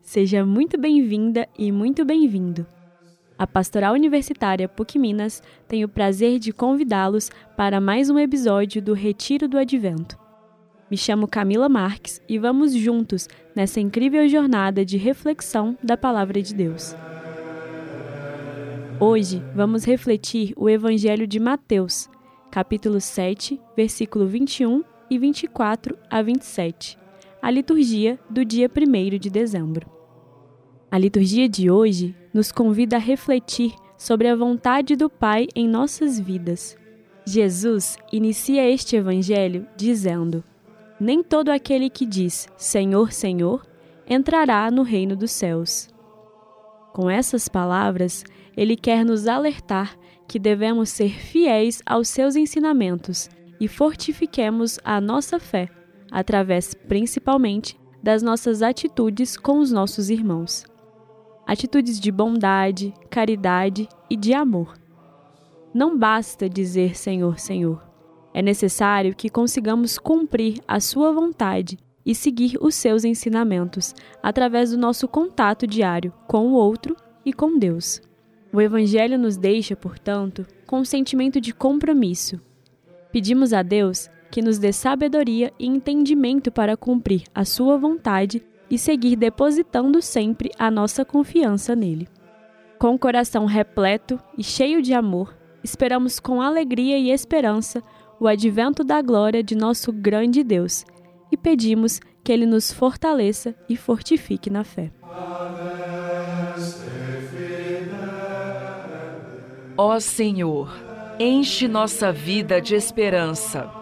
Seja muito bem-vinda e muito bem-vindo. A Pastoral Universitária PUC Minas tem o prazer de convidá-los para mais um episódio do Retiro do Advento. Me chamo Camila Marques e vamos juntos nessa incrível jornada de reflexão da Palavra de Deus. Hoje vamos refletir o Evangelho de Mateus, capítulo 7, versículo 21 e 24 a 27, a liturgia do dia 1 de dezembro. A liturgia de hoje nos convida a refletir sobre a vontade do Pai em nossas vidas. Jesus inicia este evangelho dizendo: nem todo aquele que diz Senhor, Senhor entrará no reino dos céus. Com essas palavras, ele quer nos alertar que devemos ser fiéis aos seus ensinamentos e fortifiquemos a nossa fé, através principalmente das nossas atitudes com os nossos irmãos. Atitudes de bondade, caridade e de amor. Não basta dizer Senhor, Senhor é necessário que consigamos cumprir a Sua vontade e seguir os seus ensinamentos através do nosso contato diário com o outro e com Deus. O Evangelho nos deixa, portanto, com um sentimento de compromisso. Pedimos a Deus que nos dê sabedoria e entendimento para cumprir a Sua vontade e seguir depositando sempre a nossa confiança nele. Com o coração repleto e cheio de amor, esperamos com alegria e esperança o advento da glória de nosso grande Deus e pedimos que Ele nos fortaleça e fortifique na fé. Ó Senhor, enche nossa vida de esperança,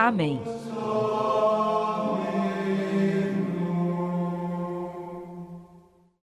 Amém.